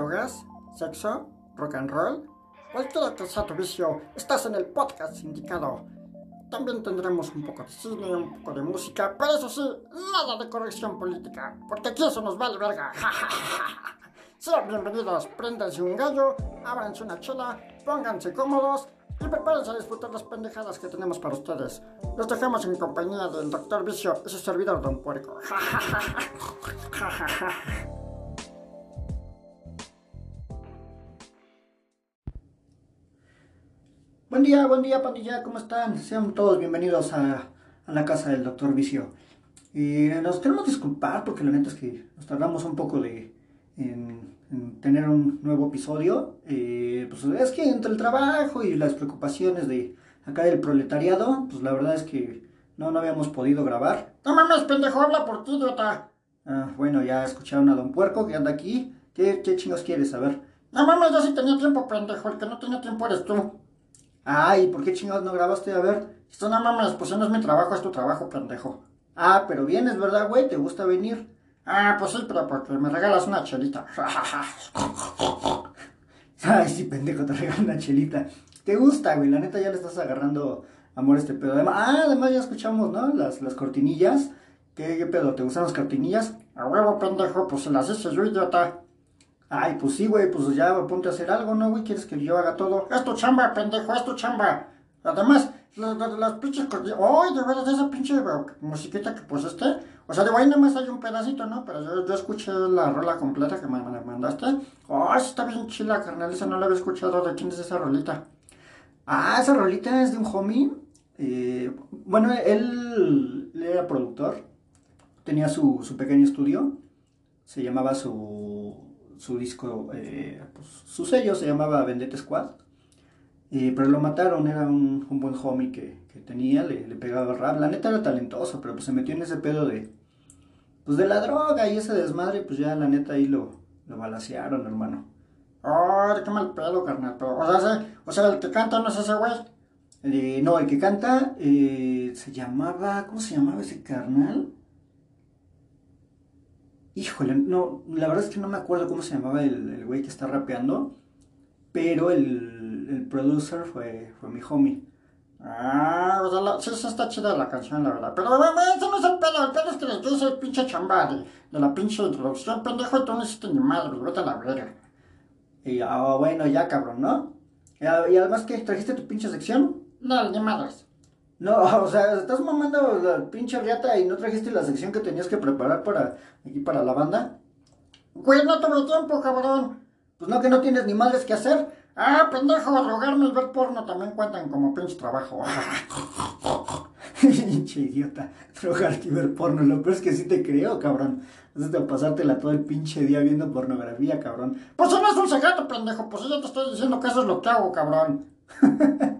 drogas, sexo, rock and roll? Cualquiera que sea tu vicio, estás en el podcast indicado. También tendremos un poco de cine, un poco de música, pero eso sí, nada de corrección política, porque aquí eso nos vale verga. Sean bienvenidos, préndanse un gallo, ábranse una chela, pónganse cómodos y prepárense a disfrutar las pendejadas que tenemos para ustedes. Los dejamos en compañía del Doctor Vicio y su servidor Don Puerco. Buen día, buen día pandilla, ¿cómo están? Sean todos bienvenidos a, a la casa del Doctor Vicio. Y nos queremos disculpar porque la neta es que nos tardamos un poco de, en, en tener un nuevo episodio. Eh, pues es que entre el trabajo y las preocupaciones de acá del proletariado, pues la verdad es que no, no habíamos podido grabar. No mames, pendejo, habla por ti, idiota. Ah, bueno, ya escucharon a Don Puerco que anda aquí. ¿Qué, qué chingos quieres saber? No mames, yo sí tenía tiempo, pendejo. El que no tenía tiempo eres tú. Ay, ¿por qué chingados no grabaste? A ver. Esto no mames, pues no es mi trabajo, es tu trabajo, pendejo. Ah, pero vienes, ¿verdad, güey? ¿Te gusta venir? Ah, pues sí, pero porque me regalas una chelita. Ay, sí, pendejo, te regalo una chelita. ¿Te gusta, güey? La neta ya le estás agarrando amor a este pedo. Además, ah, además ya escuchamos, ¿no? Las, las cortinillas. ¿Qué, ¿Qué pedo? ¿Te gustan las cortinillas? A huevo, pendejo, pues se las hice yo, idiota. Ay, pues sí, güey, pues ya ponte a hacer algo, ¿no, güey? ¿Quieres que yo haga todo? Es tu chamba, pendejo, es tu chamba. Además, las, pinches. ¡Ay, de veras, esa pinche musiquita que pusiste! O sea, de ahí nada más hay un pedacito, ¿no? Pero yo, escuché la rola completa que me, me mandaste. ¡Ay, está bien chila, carnal! Esa no la había escuchado. ¿De quién es esa rolita? Ah, esa rolita es de un homie. Eh, bueno, él, él era productor. Tenía su, su pequeño estudio. Se llamaba su, su disco, eh, pues, su sello se llamaba Vendetta Squad. Eh, pero lo mataron, era un, un buen homie que, que tenía, le, le, pegaba rap. La neta era talentoso, pero pues se metió en ese pedo de, pues de la droga y ese desmadre, pues ya la neta ahí lo, lo balasearon, hermano. Oh, qué mal pedo, carnal. Pero, o, sea, o sea, el que canta no es ese güey. Eh, no, el que canta se llamaba, ¿cómo se llamaba ese carnal? Híjole, no, la verdad es que no me acuerdo cómo se llamaba el, el güey que está rapeando, pero el, el producer fue, fue mi homie. Ah, o sea, la, sí, sí está chida la canción, la verdad. Pero, bueno, eso no es el pedo. El pedo es que les dice el pinche chamba de, la pinche introducción. Pendejo, tú no hiciste ni madre, vete a la verga. Y, ah, bueno, ya, cabrón, ¿no? Y, y, además, ¿qué? ¿Trajiste tu pinche sección? No, ni madres. No, o sea, estás mamando la pinche riata y no trajiste la sección que tenías que preparar para aquí para la banda. Güey, no tuve tiempo, cabrón. Pues no, que no tienes ni madres que hacer. Ah, pendejo, drogarme y ver porno también cuentan como pinche trabajo. pinche idiota, drogarte y ver porno. Lo peor es que sí te creo, cabrón. Vas a pasártela todo el pinche día viendo pornografía, cabrón. Pues eso no es un secreto, pendejo. Pues yo te estoy diciendo que eso es lo que hago, cabrón.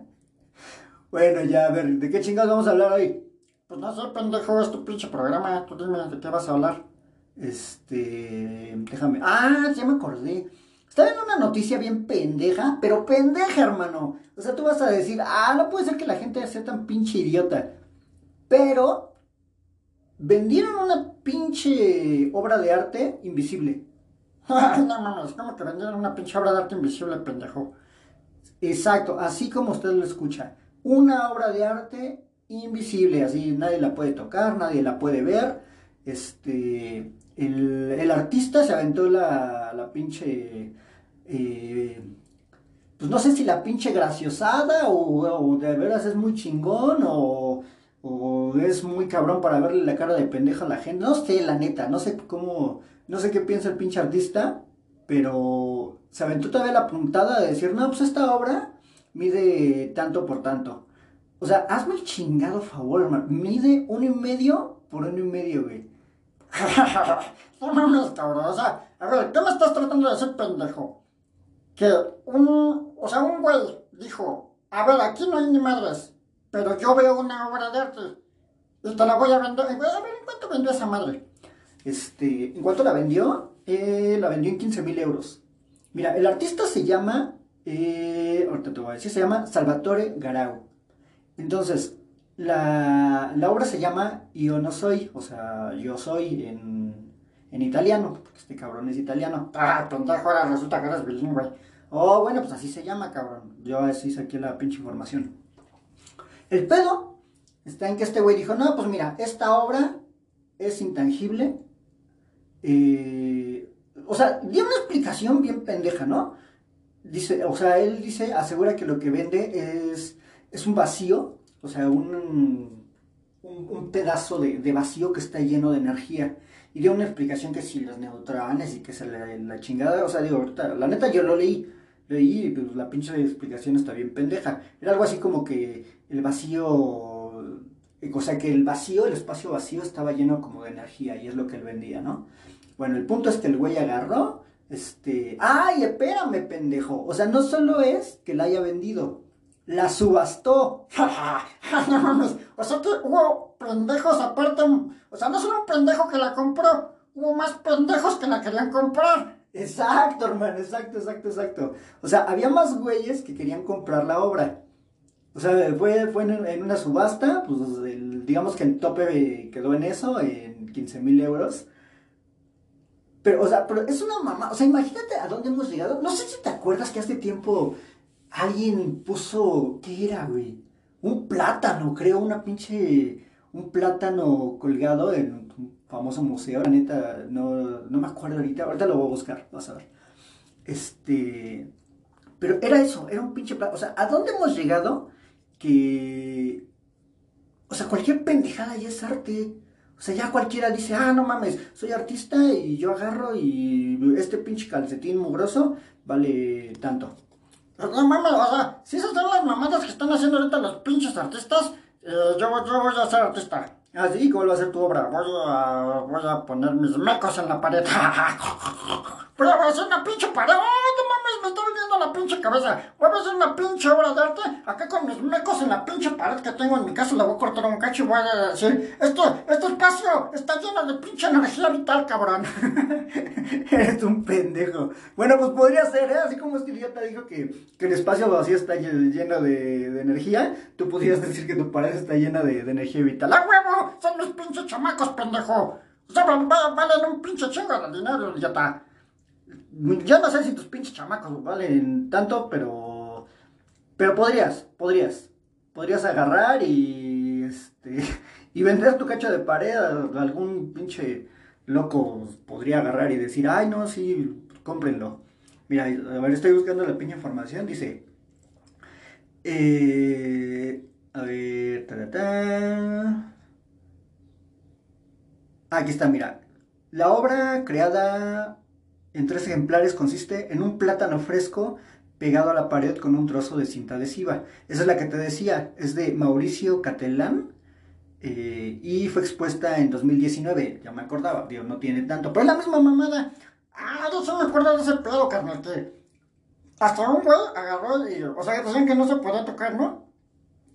bueno, ya, a ver, ¿de qué chingados vamos a hablar hoy? Pues no sé, pendejo, es tu pinche programa. Tú dime de qué vas a hablar. Este. Déjame. Ah, ya me acordé. Estaba en una noticia bien pendeja, pero pendeja, hermano. O sea, tú vas a decir, ah, no puede ser que la gente sea tan pinche idiota. Pero vendieron una pinche obra de arte invisible. no mames, ¿cómo que vendieron una pinche obra de arte invisible, pendejo? Exacto, así como usted lo escucha. Una obra de arte invisible, así nadie la puede tocar, nadie la puede ver. Este, el, el artista se aventó la, la pinche, eh, pues no sé si la pinche graciosada o, o, de veras es muy chingón o, o es muy cabrón para verle la cara de pendeja a la gente. No sé, la neta, no sé cómo, no sé qué piensa el pinche artista, pero se aventó todavía la puntada de decir, no, pues esta obra mide tanto por tanto. O sea, hazme el chingado favor, hermano. Mide uno y medio por uno y medio, güey. no mames, cabrón. O sea, a ver, ¿qué me estás tratando de decir, pendejo? Que un, o sea, un güey dijo, a ver, aquí no hay ni madres, pero yo veo una obra de arte y te la voy a vender. A ver, ¿en cuánto vendió esa madre? Este, ¿en cuánto la vendió? Eh, la vendió en 15 mil euros. Mira, el artista se llama, eh, ahorita te voy a decir, se llama Salvatore Garau. Entonces, la, la, obra se llama Yo no soy, o sea, yo soy en, en italiano, porque este cabrón es italiano. Ah, pendejo, ahora resulta que eres bilingüe. Oh, bueno, pues así se llama, cabrón. Yo así saqué la pinche información. El pedo está en que este güey dijo, no, pues mira, esta obra es intangible. Eh, o sea, dio una explicación bien pendeja, ¿no? Dice, o sea, él dice, asegura que lo que vende es, es un vacío, o sea, un, un, pedazo de, vacío que está lleno de energía. Y dio una explicación que si los neutrones y que se la, la chingada, o sea, digo, ahorita, la neta yo lo leí, leí pues la pinche explicación está bien pendeja. Era algo así como que el vacío, o sea, que el vacío, el espacio vacío estaba lleno como de energía y es lo que él vendía, ¿no? Bueno, el punto es que el güey agarró, este, ay, espérame, pendejo. O sea, no solo es que la haya vendido, la subastó. no. O sea que hubo pendejos aparte. O sea, no solo un pendejo que la compró, hubo más pendejos que la querían comprar. Exacto, hermano, exacto, exacto, exacto. O sea, había más güeyes que querían comprar la obra. O sea, fue, fue en, una subasta, pues digamos que el tope quedó en eso, en 15 mil euros. Pero, o sea, pero es una mamá. O sea, imagínate a dónde hemos llegado. No sé si te acuerdas que hace tiempo alguien puso. ¿Qué era, güey? Un plátano, creo, una pinche. Un plátano colgado en un famoso museo. La neta, no, no me acuerdo ahorita. Ahorita lo voy a buscar, vas a ver. Este. Pero era eso, era un pinche plátano. O sea, ¿a dónde hemos llegado? Que. O sea, cualquier pendejada ya es arte. O sea, ya cualquiera dice, ah, no mames, soy artista y yo agarro y este pinche calcetín mugroso vale tanto. No mames, o sea, si esas son las mamadas que están haciendo ahorita los pinches artistas, eh, yo, yo voy a ser artista. Así, ¿cómo va a ser tu obra? Voy a, voy a poner mis mecos en la pared. Pero voy a hacer una pinche pared. ¡Oh, no mames! Me está viniendo la pinche cabeza. Voy a hacer una pinche obra de arte acá con mis mecos en la pinche pared que tengo en mi casa. Le voy a cortar un cacho y voy a decir: Esto, este espacio está lleno de pinche energía vital, cabrón. Eres un pendejo. Bueno, pues podría ser, ¿eh? Así como este idiota dijo que, que el espacio vacío está lleno de, energía, tú podrías decir que tu pared está llena de, de energía vital. ¡A huevo! Son mis pinches chamacos, pendejo. O sea, valen un pinche chingo de dinero, idiota. Yo no sé si tus pinches chamacos valen tanto, pero. Pero podrías, podrías. Podrías agarrar y. Este. Y vender tu cacho de pared algún pinche loco podría agarrar y decir, ay, no, sí, cómprenlo. Mira, a ver, estoy buscando la pinche información. Dice. Eh, a ver. Aquí está, mira. La obra creada en tres ejemplares consiste en un plátano fresco pegado a la pared con un trozo de cinta adhesiva. Esa es la que te decía, es de Mauricio Catelán eh, y fue expuesta en 2019, ya me acordaba, Dios, no tiene tanto, pero es la misma mamada. Ah, yo solo me acuerdo de ese pedo, carnal, que hasta un güey agarró y, o sea, decían que no se podía tocar, ¿no?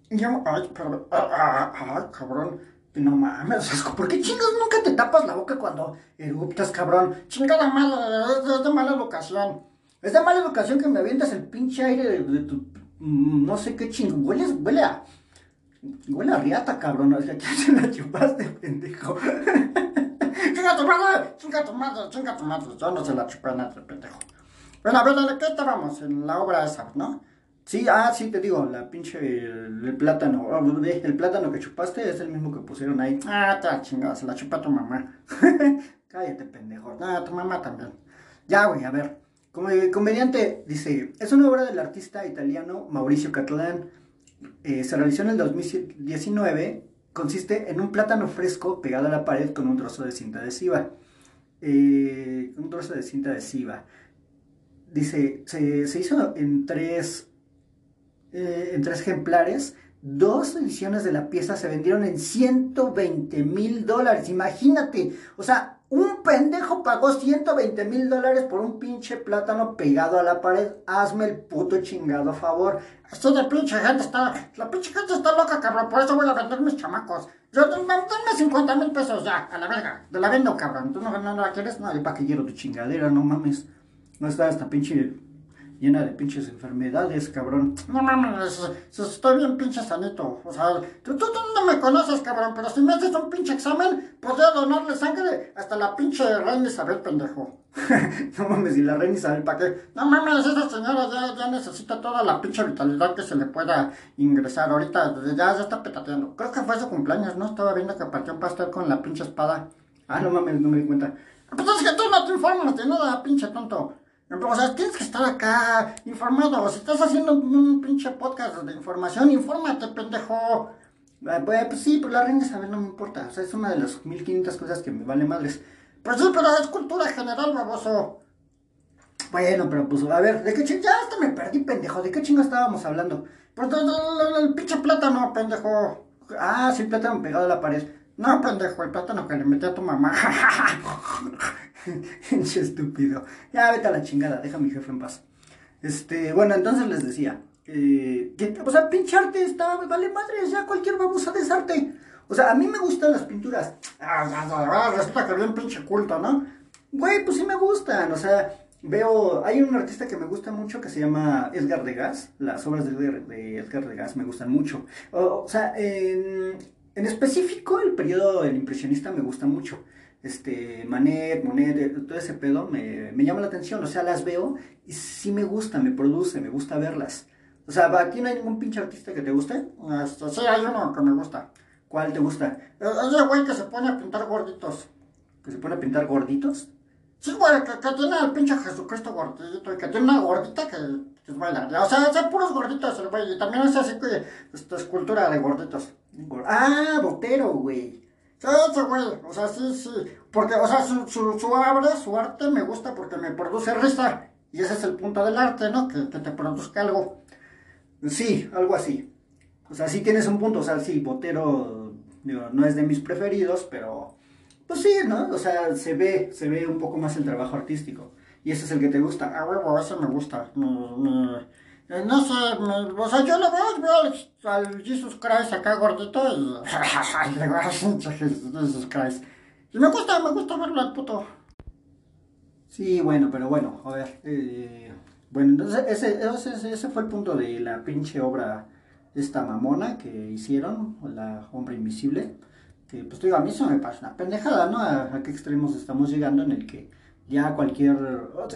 Y yo, ay, pero, ah, ah, ah, cabrón, no mames, ¿por qué chingas nunca te tapas la boca cuando eruptas, cabrón? Chingada mala, es de mala educación. Es de mala educación que me avientas el pinche aire de, tu. Mm, no sé qué chingón. Huele, huele a. Huele a riata, cabrón. O sea, ¿qué se la chupaste, pendejo? chinga tu madre, chinga tu madre, chinga tu madre. Yo no se la chupé a nadie, pendejo. Bueno, a ver, ¿de qué estábamos? En la obra esa, ¿no? Sí, ah, sí, te digo, la pinche, el, plátano, ah, el plátano que chupaste es el mismo que pusieron ahí. Ah, te chingada, se la chupa tu mamá. Cállate, pendejo. Ah, tu mamá también. Ya, güey, a ver. Como comediante, dice, es una obra del artista italiano Mauricio Catalán. Eh, se realizó en el 2019. Consiste en un plátano fresco pegado a la pared con un trozo de cinta adhesiva. Eh, un trozo de cinta adhesiva. Dice, se hizo en tres eh, en tres ejemplares. Dos ediciones de la pieza se vendieron en 120 mil dólares. Imagínate. O sea, un pendejo pagó 120 mil dólares por un pinche plátano pegado a la pared. Hazme el puto chingado favor. Esto de pinche gente está. La pinche gente está loca, cabrón. Por eso voy a vender mis chamacos. Yo, dame 50 mil pesos ya, a la verga. Te la vendo, cabrón. ¿Tú no, no la quieres? No, ¿para qué quiero tu chingadera? No mames. No está esta pinche llena de pinches enfermedades, cabrón. No mames, estoy bien pinche sanito. O sea, tú, tú, no me conoces, cabrón, pero si me haces un pinche examen, podría donarle sangre hasta la pinche reina Isabel, pendejo. no mames, y la reina Isabel, ¿para qué? No mames, esa señora ya, ya necesita toda la pinche vitalidad que se le pueda ingresar. Ahorita ya, ya está petateando. Creo que fue su cumpleaños, ¿no? Estaba viendo que partió un pastel con la pinche espada. Ah, no mames, no me di cuenta. Pues es que tú no te informas de nada, pinche tonto. O sea, tienes que estar acá informado. Si estás haciendo un pinche podcast de información, infórmate, pendejo. Ah, pues, pues, sí, pero la reina Isabel no me importa. O sea, es una de las 1500 cosas que me vale madres. Pues sí, pero es cultura general, baboso. Bueno, pero pues, a ver, ¿de qué chingo? Ya hasta me perdí, pendejo. ¿De qué chingo estábamos hablando? Pues el pinche plátano, pendejo. Ah, sí, plátano pegado a la pared. No, pendejo, el plátano que le metí a tu mamá. Pinche estúpido. Ya vete a la chingada, deja a mi jefe en paz. Este, bueno, entonces les decía. Eh, o sea, pinche arte está, vale madre, ya cualquier babosa de arte. O sea, a mí me gustan las pinturas. Ah, resulta que bien pinche culto, ¿no? Güey, pues sí me gustan. O sea, veo. Hay un artista que me gusta mucho que se llama Edgar Degas. Las obras de, de Edgar Degas me gustan mucho. O, sea, en, en específico, el periodo del impresionista me gusta mucho. Este, Manet, Monet, eh, todo ese pedo me, llama la atención. O sea, las veo y sí me gusta, me produce, me gusta verlas. O sea, ¿aquí no hay ningún pinche artista que te guste? Sí, hay uno que me gusta. ¿Cuál te gusta? Eh, ese güey que se pone a pintar gorditos. ¿Que se pone a pintar gorditos? Sí, güey, que, tiene al pinche Jesucristo gordito y que tiene una gordita que, buena. O sea, son puros gorditos el güey. Y también hace así que esta escultura de gorditos. Ah, Botero, güey. Sí, güey. O sea, sí, sí. Porque, o sea, su, su, su obra, su arte me gusta porque me produce risa. Y ese es el punto del arte, ¿no? Que, que te produzca algo. Sí, algo así. O sea, sí tienes un punto. O sea, sí, Botero no es de mis preferidos, pero pues sí, ¿no? O sea, se ve, se ve un poco más el trabajo artístico. Y ese es el que te gusta. Ah, huevo, ese me gusta. Eh, no sé, o sea, yo lo veo, veo al, Jesus Christ acá gordito y... Jesus Christ. Y me gusta, me gusta verlo al puto. Sí, bueno, pero bueno, a ver. Eh, bueno, entonces ese, ese, fue el punto de la pinche obra esta mamona que hicieron, la Hombre Invisible que pues digo, a mí eso me parece una pendejada, ¿no? A, qué extremos estamos llegando en el que ya cualquier...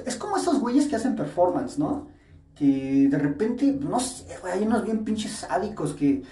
Es como esos güeyes que hacen performance, ¿no? Que de repente, no sé, hay unos bien pinches sádicos que...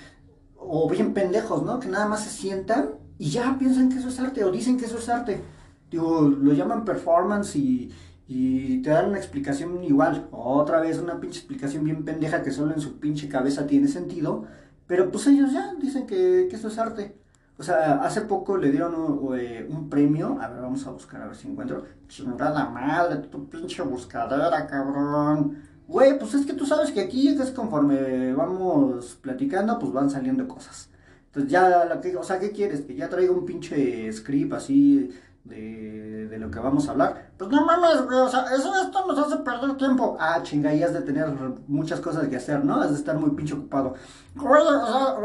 O bien pendejos, ¿no? Que nada más se sientan y ya piensan que eso es arte o dicen que eso es arte. Digo, lo llaman performance y, y te dan una explicación igual. Otra vez una pinche explicación bien pendeja que solo en su pinche cabeza tiene sentido. Pero pues ellos ya dicen que, que eso es arte. O sea, hace poco le dieron un, un, premio. A ver, vamos a buscar a ver si encuentro. Chingada madre, tu pinche buscadera, cabrón. Güey, pues es que tú sabes que aquí es conforme vamos platicando, pues van saliendo cosas. Entonces ya, lo que, o sea, ¿qué quieres? Que ya traiga un pinche script así de, lo que vamos a hablar. Pues no mames, güey, o sea, eso, esto nos hace perder tiempo. Ah, chinga, y has de tener muchas cosas que hacer, ¿no? Has de estar muy pinche ocupado. Oye,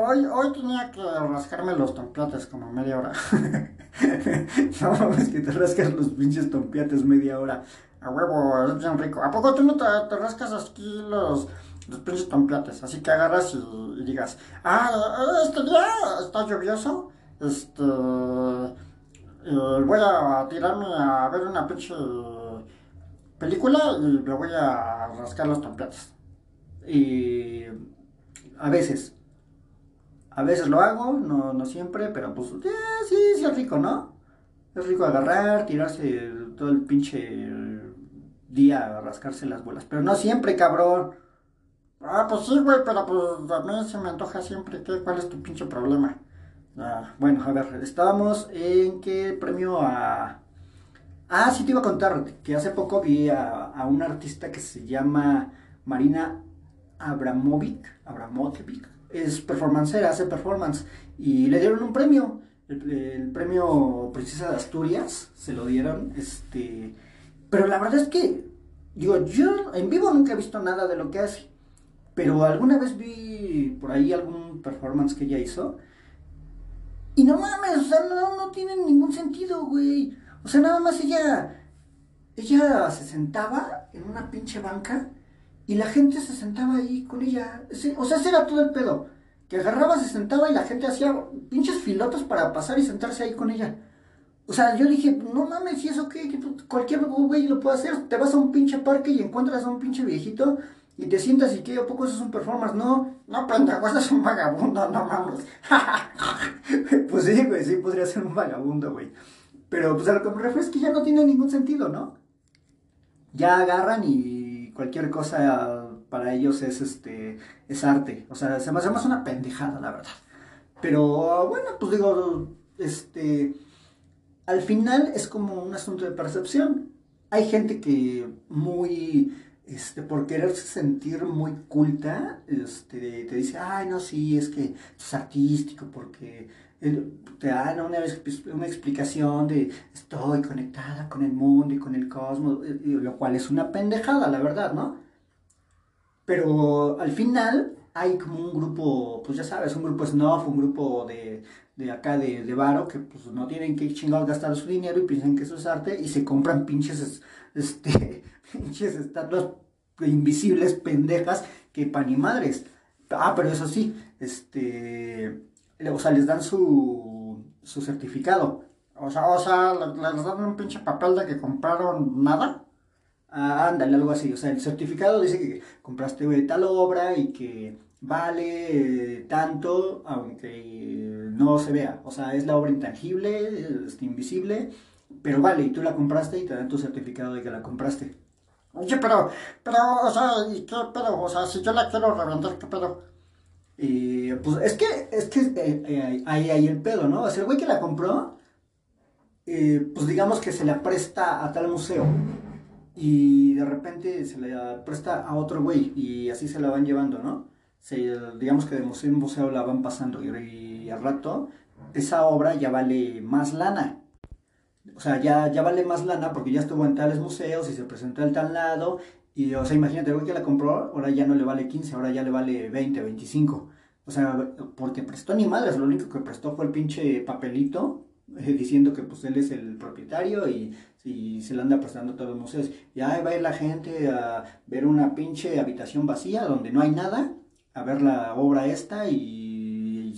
hoy, hoy tenía que rascarme los tompiates como media hora. no mames, que te rascas los pinches tompiates media hora. A huevo, es bien rico. ¿A poco tú no te, te rascas aquí los, los pinches tompiates? Así que agarras y, y digas, ah, este día está lluvioso, este voy a tirarme a ver una pinche película y me voy a rascar los tompiates. Y a veces, a veces lo hago, no, no siempre, pero pues eh, sí, sí es rico, ¿no? Es rico agarrar, tirarse todo el pinche día a rascarse las bolas, pero no siempre, cabrón. Ah, pues sí, güey, pero pues a mí se me antoja siempre. ¿Qué? ¿Cuál es tu pinche problema? Ah, bueno, a ver, estábamos en que premio a... Ah, sí te iba a contar que hace poco vi a, un artista que se llama Marina Abramovic, Abramovic, es performancera, hace performance, y le dieron un premio, el, premio Princesa de Asturias, se lo dieron, este, pero la verdad es que, digo, yo en vivo nunca he visto nada de lo que hace, pero alguna vez vi por ahí algún performance que ella hizo, y no mames, o sea, no, no tiene ningún sentido, güey. O sea, nada más ella, ella se sentaba en una pinche banca Y la gente se sentaba ahí con ella. O sea, ese era todo el pedo. Que agarraba, se sentaba y la gente hacía pinches filotas para pasar y sentarse ahí con ella. O sea, yo dije, no mames, ¿y eso qué? Cualquier güey lo puede hacer. Te vas a un pinche parque y encuentras a un pinche viejito y te sientas y que ¿a poco eso es un performance? No, no, pendejo, eso es un vagabundo, no mames. pues sí, güey, sí podría ser un vagabundo, güey. Pero pues a lo que me refiero es que ya no tiene ningún sentido, ¿no? Ya agarran y cualquier cosa para ellos es este es arte. O sea, se me hace más una pendejada, la verdad. Pero bueno, pues digo, este al final es como un asunto de percepción. Hay gente que muy este, por quererse sentir muy culta, este, te dice, ay, no, sí, es que es artístico, porque te dan una, una explicación de estoy conectada con el mundo y con el cosmos, lo cual es una pendejada, la verdad, ¿no? Pero al final hay como un grupo, pues ya sabes, un grupo snuff, un grupo de, de acá de, de varo que pues no tienen que chingados gastar su dinero y piensan que eso es arte y se compran pinches, este, pinches estatuas invisibles pendejas que pan y madres. Ah, pero eso sí, este, o sea, les dan su, su certificado. O sea, o sea, les dan un pinche papel de que compraron nada. Ah, ándale, algo así. O sea, el certificado dice que compraste tal obra y que vale eh, tanto, aunque no se vea. O sea, es la obra intangible, es invisible, pero vale, y tú la compraste y te dan tu certificado de que la compraste. Oye, pero, pero, o sea, ¿y qué pedo? O sea, si yo la quiero revender, ¿qué pedo? Y pues es que, es que eh, eh, ahí hay el pedo, ¿no? O sea, el güey que la compró, eh, pues digamos que se la presta a tal museo. Y de repente se la presta a otro güey y así se la van llevando, ¿no? Se, digamos que de museo en museo la van pasando y al rato esa obra ya vale más lana o sea, ya, ya vale más lana porque ya estuvo en tales museos y se presentó en tal lado. Y, o sea, imagínate, el güey que la compró, ahora ya no le vale 15, ahora ya le vale 20, 25. O sea, porque prestó ni madres, lo único que prestó fue el pinche papelito eh, diciendo que pues él es el propietario y, y, se le anda prestando a todos los museos. Y ahí va a ir la gente a ver una pinche habitación vacía donde no hay nada, a ver la obra esta y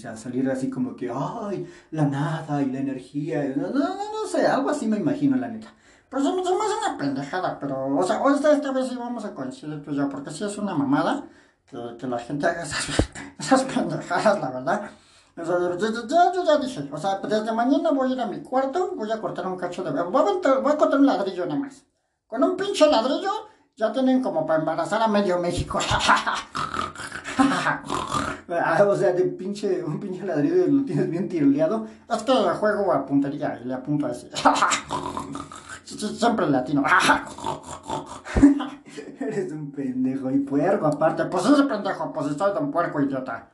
y a salir así como que, ay, la nada y la energía, no, no, no, sé, algo así me imagino, la neta. Pero se, me hace una pendejada, pero, o sea, esta, esta vez sí vamos a coincidir tú y yo, porque sí es una mamada que, la gente haga esas, esas pendejadas, la verdad. O sea, yo, yo, ya dije, o sea, desde mañana voy a ir a mi cuarto, voy a cortar un cacho de... Voy a, voy a cortar un ladrillo nada más. Con un pinche ladrillo ya tienen como para embarazar a medio México. Ah, o sea, de pinche, un pinche ladrillo lo tienes bien tiroleado. Es que juego a puntería y le apunto así. Siempre latino. Eres un pendejo y puerco aparte. Pues ese pendejo, pues estoy tan puerco idiota.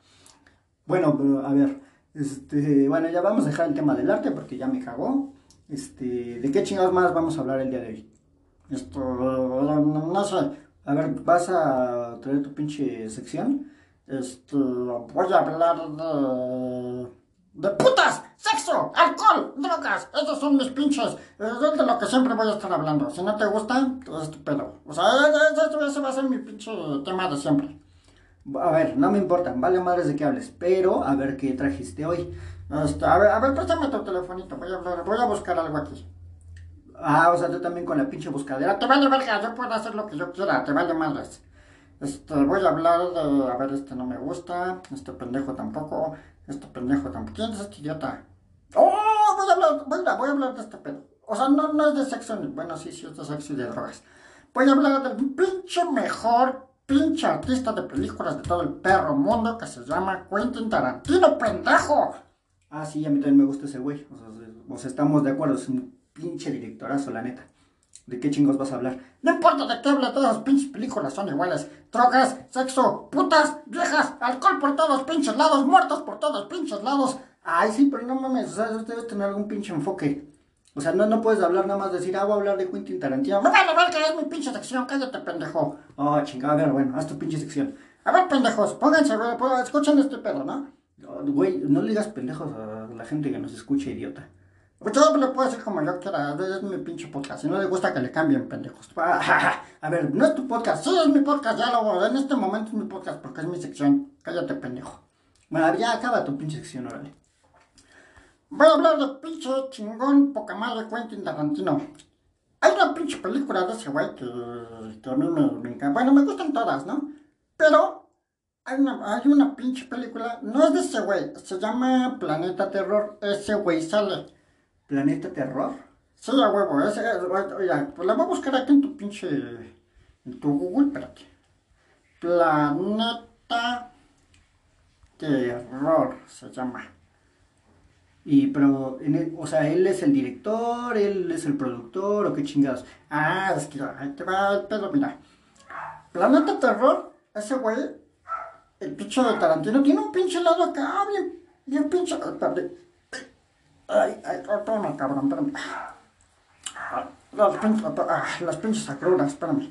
Bueno, pero a ver. Este, bueno, ya vamos a dejar el tema del arte porque ya me cagó. Este, ¿de qué chingados más vamos a hablar el día de hoy? Esto, no sé. A ver, ¿vas a traer tu pinche sección? Este, voy a hablar de. de putas, sexo, alcohol, drogas. Esos son mis pinches. Es de lo que siempre voy a estar hablando. Si no te gusta, es tu pedo. O sea, ese va a ser mi pinche tema de siempre. A ver, no me importa, vale madres de qué hables, pero a ver qué trajiste hoy. Este, a ver, a ver, préstame tu telefonito, voy a, voy a buscar algo aquí. Ah, o sea, tú también con la pinche buscadera. Te vale verga, yo puedo hacer lo que yo quiera, te vale madres. Este, voy a hablar de, a ver, este no me gusta, este pendejo tampoco, este pendejo tampoco. ¿Quién es este idiota? ¡Oh! Voy a hablar, voy a, hablar de este pedo. O sea, no, no es de sexo, bueno, sí, sí es de sexo y de drogas. Voy a hablar del pinche mejor pinche artista de películas de todo el perro mundo que se llama Quentin Tarantino, pendejo. Ah, sí, a mí también me gusta ese güey. O sea, o sea, estamos de acuerdo, es un pinche directorazo, la neta. ¿De qué chingos vas a hablar? No importa de qué habla, todas las pinches películas son iguales. Drogas, sexo, putas, viejas, alcohol por todos pinches lados, muertos por todos pinches lados. Ay, sí, pero no mames, o sea, debes tener algún pinche enfoque. O sea, no, no puedes hablar nada más decir, ah, voy a hablar de Quentin Tarantino. Me vale ver que es mi pinche sección, cállate, pendejo. Oh, chingada, a ver, bueno, haz tu pinche sección. A ver, pendejos, pónganse, escuchen este pedo, ¿no? Güey, no le digas pendejos a la gente que nos escucha, idiota. Pues yo le puedo decir como yo quiera, es mi pinche podcast. Si no le gusta que le cambien, pendejos. A ver, no es tu podcast, sí es mi podcast, ya lo En este momento es mi podcast porque es mi sección. Cállate, pendejo. Bueno, ya acaba tu pinche sección, órale. Voy a hablar de pinche chingón, poca madre Quentin Tarantino. Hay una pinche película de ese güey que, a mí me, encanta. Bueno, me gustan todas, ¿no? Pero hay una, hay una pinche película, no es de ese güey, se llama Planeta Terror. Ese güey sale. ¿Planeta Terror? Sí, a huevo, ese, oiga, pues la voy a buscar aquí en tu pinche, en tu Google, espérate. Planeta Terror se llama. Y, pero, o sea, él es el director, él es el productor, o qué chingados. Ah, es que ahí te va el pedo, mira. Planeta Terror, ese güey, el pinche de Tarantino, tiene un pinche lado acá, bien, bien pinche. Ay, ay, espérame, cabrón, espérame. Las pinches, ah, las pinches espérame.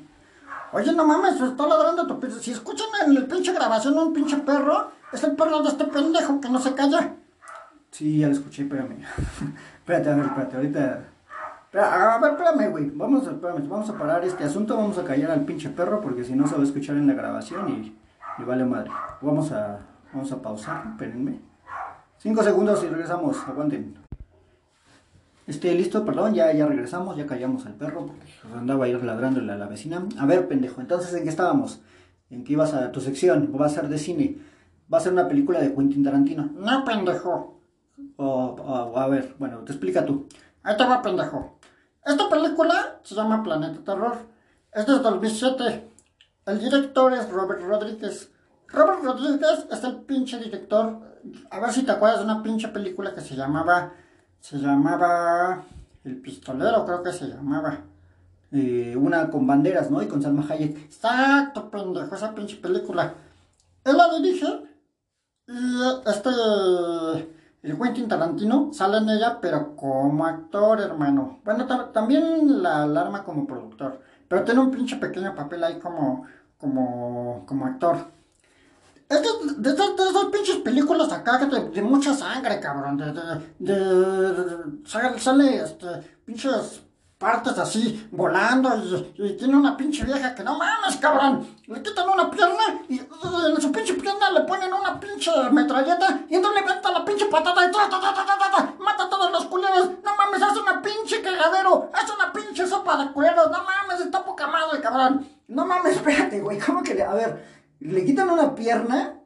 Oye, no mames, está ladrando tu pinche. Si escuchan en el pinche grabación un pinche perro, es el perro de este pendejo que no se calla. Sí, ya lo escuché, espérame. espérate, a ver, espérate, ahorita. A ver, espérame, güey. Vamos espérame, vamos a parar este asunto. Vamos a callar al pinche perro porque si no se va a escuchar en la grabación y, y vale madre. Vamos a, vamos a pausar, espérenme. Cinco segundos y regresamos. Aguanten. Este, listo, perdón, ya, ya regresamos, ya callamos al perro porque andaba ahí ladrándole a la vecina. A ver, pendejo, entonces, ¿en qué estábamos? ¿En qué ibas a tu sección? ¿Va a ser de cine? ¿Va a ser una película de Quentin Tarantino? No, pendejo. O, a ver, bueno, te explica tú. Ahí te va, pendejo. Esta película se llama Planeta Terror. Es de 2007. El director es Robert Rodríguez. Robert Rodríguez es el pinche director. A ver si te acuerdas de una pinche película que se llamaba se llamaba El Pistolero, creo que se llamaba. Eh, una con banderas, ¿no? Y con Salma Hayek. Exacto, pendejo, esa pinche película. Él la dirige y este, el Quentin Tarantino sale en ella, pero como actor, hermano. Bueno, también la alarma como productor, pero tiene un pinche pequeño papel ahí como, como, como actor. Es de, esas pinches películas acá de, de mucha sangre, cabrón. De, de, sale, este, pinches partes así volando y, tiene una pinche vieja que no mames, cabrón. Le quitan una pierna y en su pinche pierna le ponen una pinche metralleta y entonces le meten la pinche patata y ta, ta, ta, ta, mata a todos los culeros. No mames, hace una pinche cagadero, hace una pinche sopa de culeros. No mames, está poca madre, cabrón. No mames, espérate, güey, ¿cómo que le.? A ver le quitan una pierna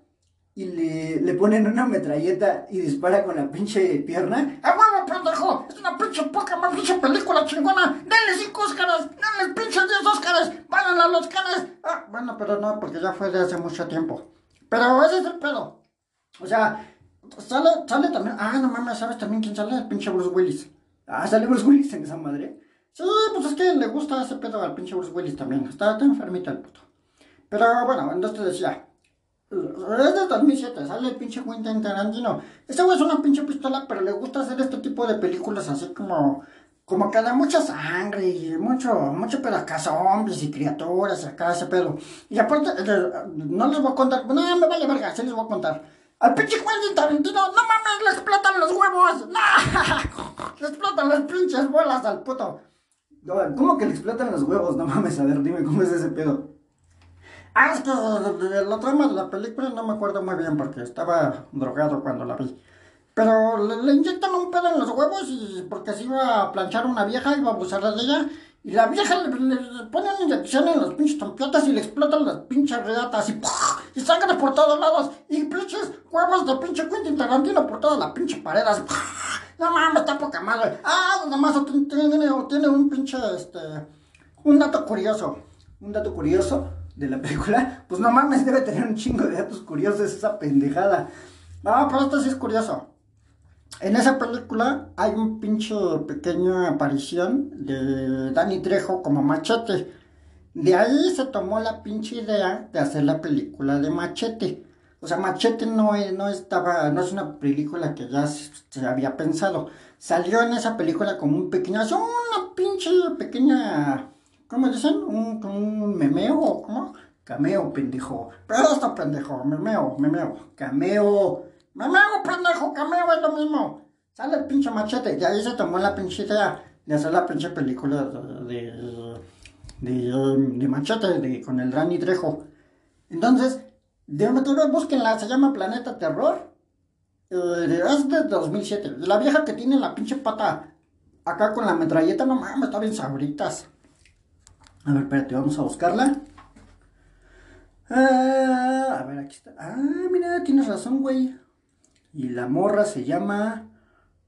y le, le, ponen una metralleta y dispara con la pinche pierna. ¡A huevo, pendejo! Es una pinche poca más pinche película chingona. ¡Denle cinco Óscaras! ¡Denle pinches diez Óscaras! ¡Váyanle a los canes! Ah, bueno, pero no, porque ya fue de hace mucho tiempo. Pero ese es el pedo. O sea, sale, sale también. Ah, no mames, ¿sabes también quién sale? El pinche Bruce Willis. Ah, sale Bruce Willis en esa madre. Sí, pues es que le gusta ese pedo al pinche Bruce Willis también. Está, está enfermito el puto. Pero bueno, entonces decía, es de 2007, sale el pinche Quentin Tarantino. Este güey es una pinche pistola, pero le gusta hacer este tipo de películas así como, como que da mucha sangre y mucho, mucho pedo acá, zombies y criaturas acá ese pedo. Y aparte, eh, no les voy a contar, no, me vaya verga, sí les voy a contar. Al pinche Quentin Tarantino, no mames, le explotan los huevos, no, le explotan las pinches bolas al puto. ¿Cómo que le explotan los huevos? No mames, a ver, dime cómo es ese pedo. Ah, es que la trama de la película no me acuerdo muy bien porque estaba drogado cuando la vi. Pero le, inyectan un pedo en los huevos y porque se iba a planchar una vieja, iba a abusar de ella. Y la vieja le, pone una inyección en los pinches trompiotas y le explotan las pinches reatas y, y sangre por todos lados. Y pinches huevos de pinche Quentin Tarantino por toda la pinche pared. Así, no mames, está poca madre. Ah, además tiene, tiene un pinche, este, un dato curioso. Un dato curioso de la película, pues no mames, debe tener un chingo de datos curiosos esa pendejada. No, pero esto sí es curioso. En esa película hay un pinche pequeña aparición de Danny Trejo como machete. De ahí se tomó la pinche idea de hacer la película de Machete. O sea, Machete no, no estaba, no es una película que ya se, había pensado. Salió en esa película como un pequeño, una pinche pequeña ¿Cómo dicen? ¿Un, un memeo? ¿Cómo? Cameo, pendejo. Pero esto, pendejo. Memeo, memeo. Cameo. Memeo, pendejo. Cameo es lo mismo. Sale el pinche machete. Y ahí se tomó la pinche idea de hacer la pinche película de, de, machete de, con el Rani Trejo. Entonces, de una búsquenla, se llama Planeta Terror. Eh, es de 2007. La vieja que tiene la pinche pata acá con la metralleta, no mames, está bien sabritas. A ver, espérate, vamos a buscarla. Ah, a ver, aquí está. Ah, mira, tienes razón, güey. Y la morra se llama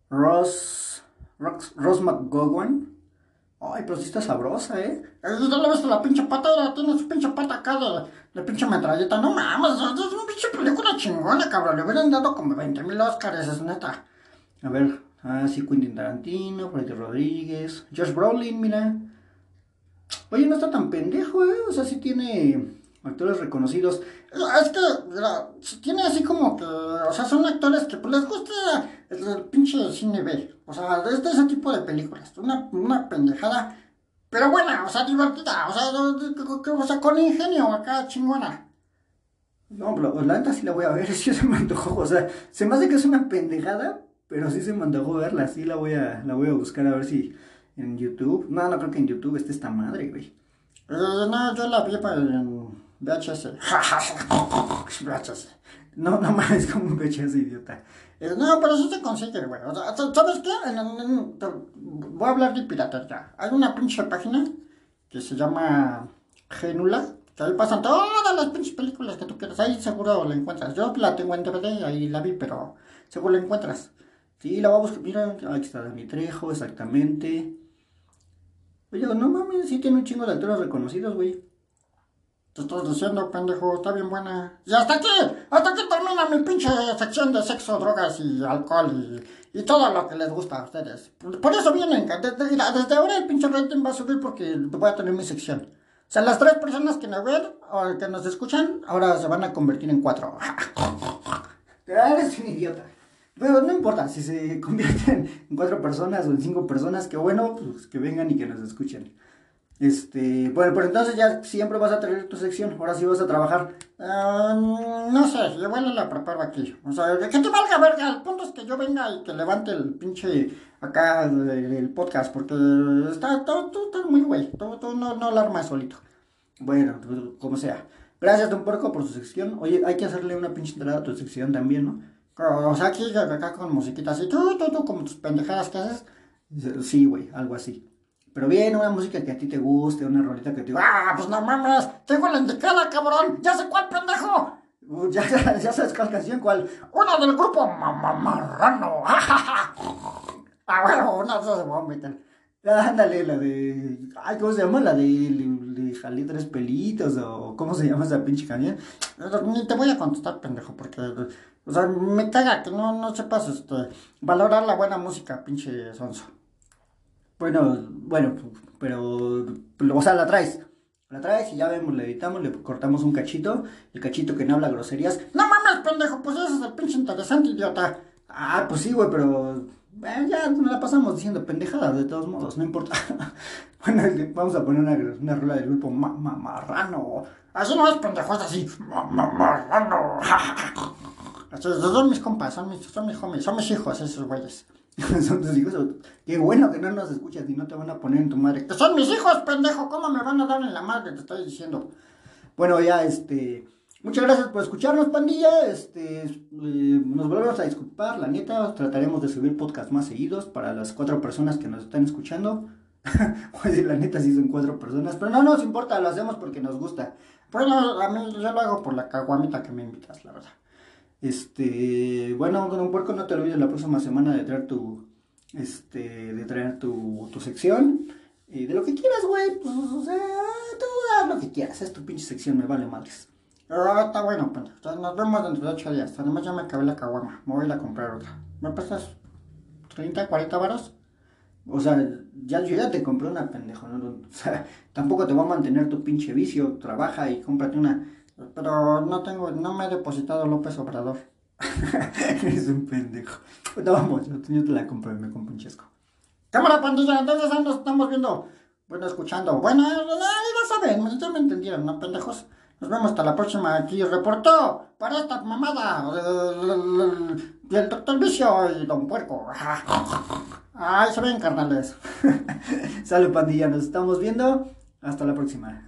Ross, Ross, Ross McGowan. Ay, pero sí está sabrosa, ¿eh? ¿Ya le ves la pinche pata? Tiene su pinche pata acá de, de pinche metralleta. No mames, es una pinche película chingona, cabrón. Le hubieran dado como 20 mil Oscars, es neta. A ver, ah, sí, Quentin Tarantino, Freddy Rodríguez, Josh Brolin, mira. Oye, no está tan pendejo, ¿eh? O sea, sí tiene actores reconocidos. Es que tiene así como que, o sea, son actores que pues, les gusta el, pinche cine B. O sea, es de ese tipo de películas. Una, una pendejada, pero buena, o sea, divertida. O sea, o sea, con ingenio acá chingona. No, pero la neta sí la voy a ver, que se me antojó. O sea, se me hace que es una pendejada, pero sí se me antojó verla. Sí la voy a, la voy a buscar a ver si en YouTube. No, no creo que en YouTube esté esta madre, güey. Eh, no, yo la vi en VHS. VHS. No, no más, es como un VHS idiota. Eh, no, pero eso se consigue, güey. O sea, ¿sabes qué? voy a hablar de piratería. Hay una pinche página que se llama Genula. Que ahí pasan todas las pinches películas que tú quieras. Ahí seguro la encuentras. Yo la tengo en DVD, ahí la vi, pero seguro la encuentras. Sí, la voy a buscar. Mira, aquí está Dani Trejo, exactamente. Oye, no mames, sí tiene un chingo de actores reconocidos, güey. Te estoy diciendo, pendejo, está bien buena. Y hasta aquí, hasta aquí termina mi pinche sección de sexo, drogas y alcohol y, y todo lo que les gusta a ustedes. Por eso vienen, desde, desde ahora el pinche rating va a subir porque voy a tener mi sección. O sea, las tres personas que me ven o que nos escuchan, ahora se van a convertir en cuatro. Eres un idiota. Pero no importa si se convierten en cuatro personas o en cinco personas, que bueno, pues que vengan y que nos escuchen. Este, bueno, pero entonces ya siempre vas a tener tu sección, ahora sí vas a trabajar. no sé, igual la preparo aquí. O sea, que te valga verga, el punto es que yo venga y que levante el pinche acá el, podcast, porque está todo, todo, muy güey, todo, todo no, no alarma solito. Bueno, como sea. Gracias, Don Porco, por su sección. Oye, hay que hacerle una pinche entrada a tu sección también, ¿no? O sea, aquí acá con musiquita así, tú, tú, tú, como tus pendejadas que haces. Sí, güey, algo así. Pero bien, una música que a ti te guste, una rolita que te diga, ¡ah, pues no mames! ¡Tengo la indicada, cabrón! ¡Ya sé cuál, pendejo! Uh, ya, ya, sabes cuál canción, cuál. Una del grupo Mamamarrano. ah, bueno, una de esas se. Ándale, la de. Ay, ¿cómo se llama? La de, de, Jalí Tres Pelitos, o ¿cómo se llama esa pinche canción? Ni te voy a contestar, pendejo, porque. O sea, me caga que no, no sepas este, valorar la buena música, pinche sonso. Bueno, bueno, pero, o sea, la traes. La traes y ya vemos, le editamos, le cortamos un cachito, el cachito que no habla groserías. No mames, pendejo, pues ese es el pinche interesante, idiota. Ah, pues sí, güey, pero eh, ya nos la pasamos diciendo pendejadas de todos modos, no importa. bueno, vamos a poner una, una del grupo Mamarrano. Así no es pendejo, es así. Mamarrano. son mis compas, son mis, son mis homies, son mis hijos esos güeyes. son tus hijos. Qué bueno que no nos escuchas y no te van a poner en tu madre. Que son mis hijos, pendejo. ¿Cómo me van a dar en la madre? Te estoy diciendo. Bueno, ya, este. Muchas gracias por escucharnos, pandilla. Este, eh, nos volvemos a disculpar, la neta. Trataremos de subir podcasts más seguidos para las cuatro personas que nos están escuchando. pues la neta sí son cuatro personas, pero no nos importa, lo hacemos porque nos gusta. Bueno, a mí yo lo hago por la caguamita que me invitas, la verdad. Este, bueno, con un puerco no te olvides la próxima semana de traer tu, este, de traer tu, tu sección. De lo que quieras, güey, pues, o tú haz lo que quieras, es tu pinche sección, me vale madres. Ah, está bueno, pues, nos vemos dentro de ocho días. Además ya me acabé la caguama, me voy a ir a comprar otra. ¿Me prestas 30, 40 varos? O sea, ya, yo ya te compré una pendejo, ¿no? O sea, tampoco te voy a mantener tu pinche vicio, trabaja y cómprate una pero no tengo, no me ha depositado López Obrador. Eres un pendejo. No, vamos, yo, te la compré, me compré un chesco. Cámara pandilla, entonces nos estamos viendo, bueno, escuchando. Bueno, ya saben, ya me entendieron, ¿no, pendejos? Nos vemos hasta la próxima. Aquí reportó para esta mamada del doctor Vicio y Don Puerco. Ay, se ven, carnales. Salud, pandilla. Nos estamos viendo. Hasta la próxima.